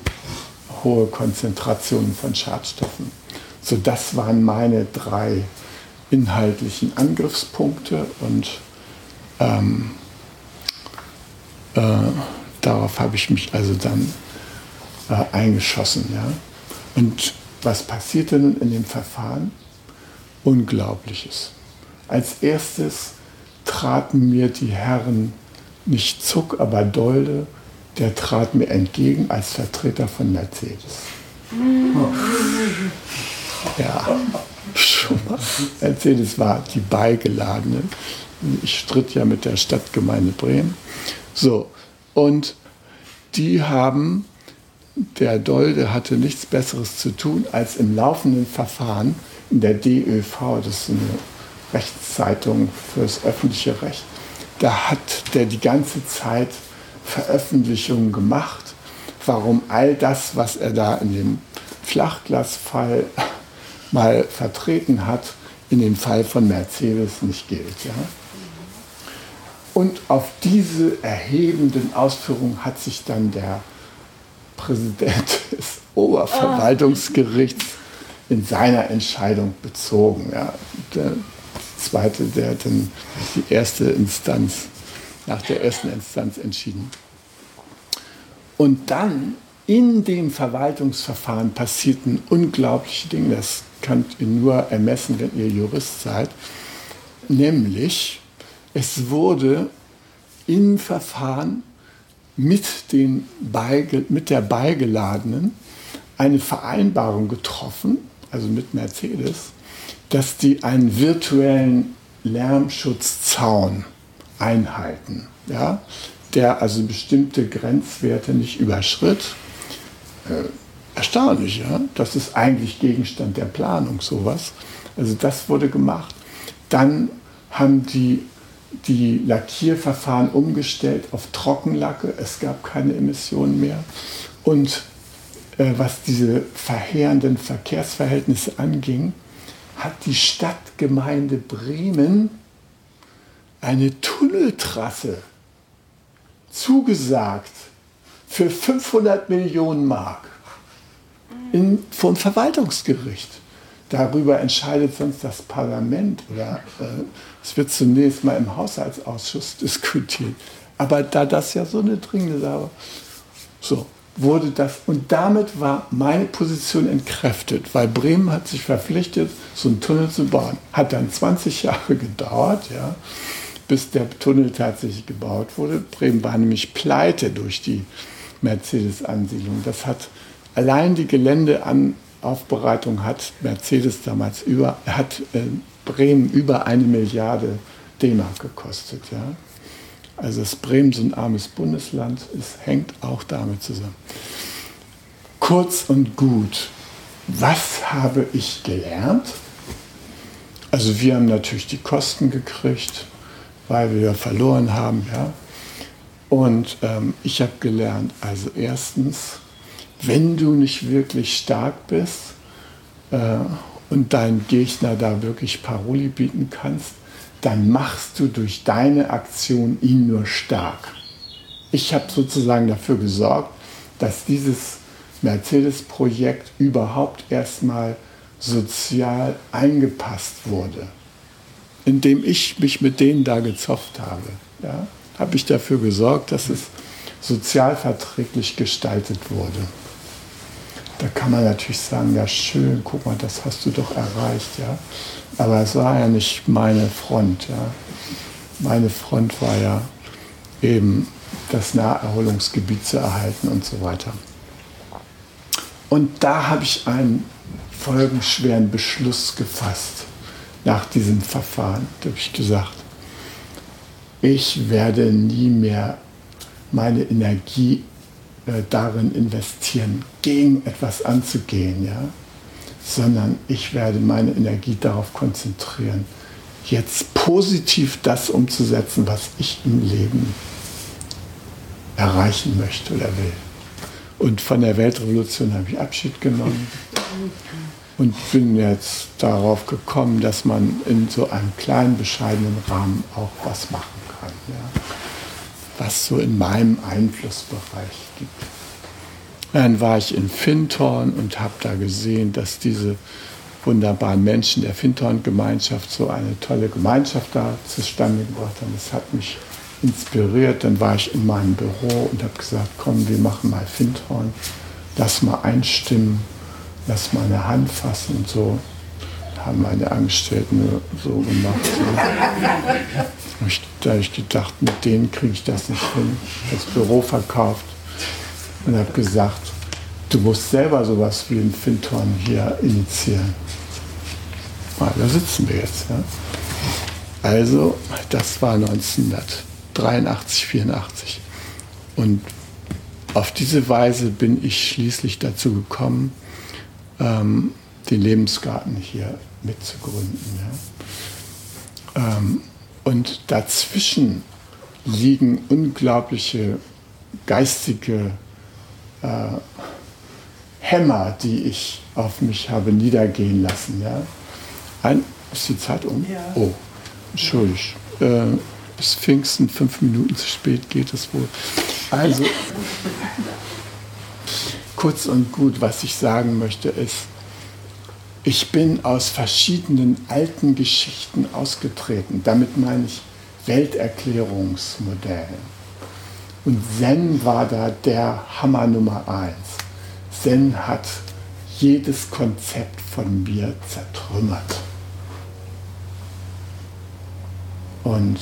hohe Konzentrationen von Schadstoffen. So, das waren meine drei inhaltlichen Angriffspunkte und ähm, äh, darauf habe ich mich also dann äh, eingeschossen. Ja? Und was passierte nun in dem Verfahren? Unglaubliches. Als erstes traten mir die Herren nicht Zuck, aber Dolde, der trat mir entgegen als Vertreter von Mercedes. Ja, schon mal. Mercedes war die Beigeladene. Ich stritt ja mit der Stadtgemeinde Bremen. So, und die haben der Dolde hatte nichts Besseres zu tun, als im laufenden Verfahren in der DÖV, das ist eine Rechtszeitung fürs öffentliche Recht, da hat der die ganze Zeit Veröffentlichungen gemacht warum all das, was er da in dem Flachglasfall [LAUGHS] mal vertreten hat, in dem Fall von Mercedes nicht gilt. Ja? Und auf diese erhebenden Ausführungen hat sich dann der Präsident des Oberverwaltungsgerichts in seiner Entscheidung bezogen. Ja. Der zweite, der hat dann die erste Instanz, nach der ersten Instanz entschieden. Und dann in dem Verwaltungsverfahren passierten unglaubliche Dinge, das könnt ihr nur ermessen, wenn ihr Jurist seid, nämlich es wurde im Verfahren mit, den Beige, mit der Beigeladenen eine Vereinbarung getroffen, also mit Mercedes, dass die einen virtuellen Lärmschutzzaun einhalten, ja, der also bestimmte Grenzwerte nicht überschritt. Äh, erstaunlich, ja, das ist eigentlich Gegenstand der Planung, sowas. Also das wurde gemacht. Dann haben die die Lackierverfahren umgestellt auf Trockenlacke. Es gab keine Emissionen mehr. Und äh, was diese verheerenden Verkehrsverhältnisse anging, hat die Stadtgemeinde Bremen eine Tunneltrasse zugesagt für 500 Millionen Mark in, vom Verwaltungsgericht. Darüber entscheidet sonst das Parlament oder äh, es wird zunächst mal im Haushaltsausschuss [LAUGHS] diskutiert. Aber da das ja so eine dringende Sache so wurde das und damit war meine Position entkräftet, weil Bremen hat sich verpflichtet, so einen Tunnel zu bauen. Hat dann 20 Jahre [LAUGHS] gedauert, ja, bis der Tunnel tatsächlich gebaut wurde. Bremen war nämlich pleite durch die Mercedes-Ansiedlung. Das hat allein die Geländeaufbereitung hat Mercedes damals über, hat äh, Bremen über eine Milliarde D-Mark gekostet. Ja? Also dass Bremen so ein armes Bundesland ist, hängt auch damit zusammen. Kurz und gut, was habe ich gelernt? Also wir haben natürlich die Kosten gekriegt, weil wir verloren haben. Ja? Und ähm, ich habe gelernt, also erstens, wenn du nicht wirklich stark bist äh, und deinen Gegner da wirklich Paroli bieten kannst, dann machst du durch deine Aktion ihn nur stark. Ich habe sozusagen dafür gesorgt, dass dieses Mercedes-Projekt überhaupt erstmal sozial eingepasst wurde. Indem ich mich mit denen da gezofft habe, ja, habe ich dafür gesorgt, dass es sozialverträglich gestaltet wurde. Da kann man natürlich sagen, ja schön, guck mal, das hast du doch erreicht, ja. Aber es war ja nicht meine Front, ja. Meine Front war ja eben das Naherholungsgebiet zu erhalten und so weiter. Und da habe ich einen folgenschweren Beschluss gefasst nach diesem Verfahren. Da habe ich gesagt, ich werde nie mehr meine Energie äh, darin investieren, gegen etwas anzugehen, ja? sondern ich werde meine Energie darauf konzentrieren, jetzt positiv das umzusetzen, was ich im Leben erreichen möchte oder will. Und von der Weltrevolution habe ich Abschied genommen [LAUGHS] und bin jetzt darauf gekommen, dass man in so einem kleinen, bescheidenen Rahmen auch was machen kann. Ja was so in meinem Einflussbereich gibt. Dann war ich in Fintorn und habe da gesehen, dass diese wunderbaren Menschen der Fintorn-Gemeinschaft so eine tolle Gemeinschaft da zustande gebracht haben. Das hat mich inspiriert. Dann war ich in meinem Büro und habe gesagt, komm, wir machen mal Fintorn, lass mal einstimmen, lass mal eine Hand fassen und so. Haben meine Angestellten so gemacht. Ich, da habe ich gedacht, mit denen kriege ich das nicht hin. Das Büro verkauft und habe gesagt, du musst selber sowas wie ein Finton hier initiieren. Ah, da sitzen wir jetzt. Ja. Also, das war 1983, 84. Und auf diese Weise bin ich schließlich dazu gekommen, ähm, den Lebensgarten hier mitzugründen. Ja. Ähm, und dazwischen liegen unglaubliche geistige äh, Hämmer, die ich auf mich habe niedergehen lassen. Ja? Ein, ist die Zeit um? Ja. Oh, Entschuldigung. Äh, bis Pfingsten, fünf Minuten zu spät geht es wohl. Also, [LAUGHS] kurz und gut, was ich sagen möchte, ist, ich bin aus verschiedenen alten Geschichten ausgetreten. Damit meine ich Welterklärungsmodellen. Und Zen war da der Hammer Nummer eins. Zen hat jedes Konzept von mir zertrümmert. Und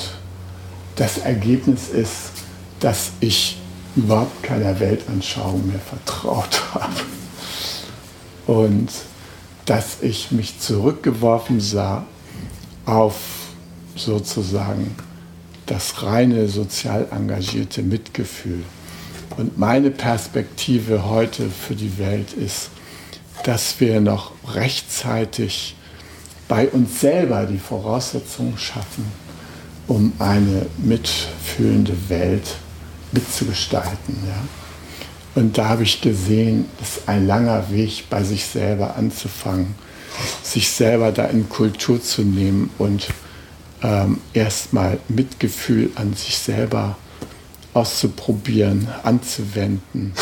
das Ergebnis ist, dass ich überhaupt keiner Weltanschauung mehr vertraut habe. Und dass ich mich zurückgeworfen sah auf sozusagen das reine sozial engagierte Mitgefühl. Und meine Perspektive heute für die Welt ist, dass wir noch rechtzeitig bei uns selber die Voraussetzungen schaffen, um eine mitfühlende Welt mitzugestalten. Ja? Und da habe ich gesehen, es ist ein langer Weg, bei sich selber anzufangen, sich selber da in Kultur zu nehmen und ähm, erstmal Mitgefühl an sich selber auszuprobieren, anzuwenden.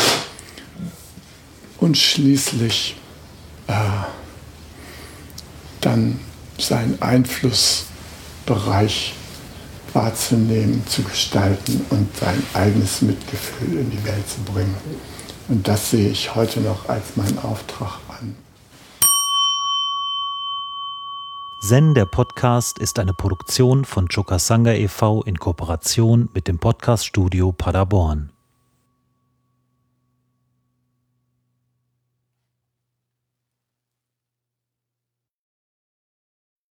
Und schließlich äh, dann seinen Einflussbereich wahrzunehmen, zu gestalten und sein eigenes Mitgefühl in die Welt zu bringen. Und das sehe ich heute noch als meinen Auftrag an. Zen, der Podcast, ist eine Produktion von Chokasanga e.V. in Kooperation mit dem Podcaststudio Paderborn.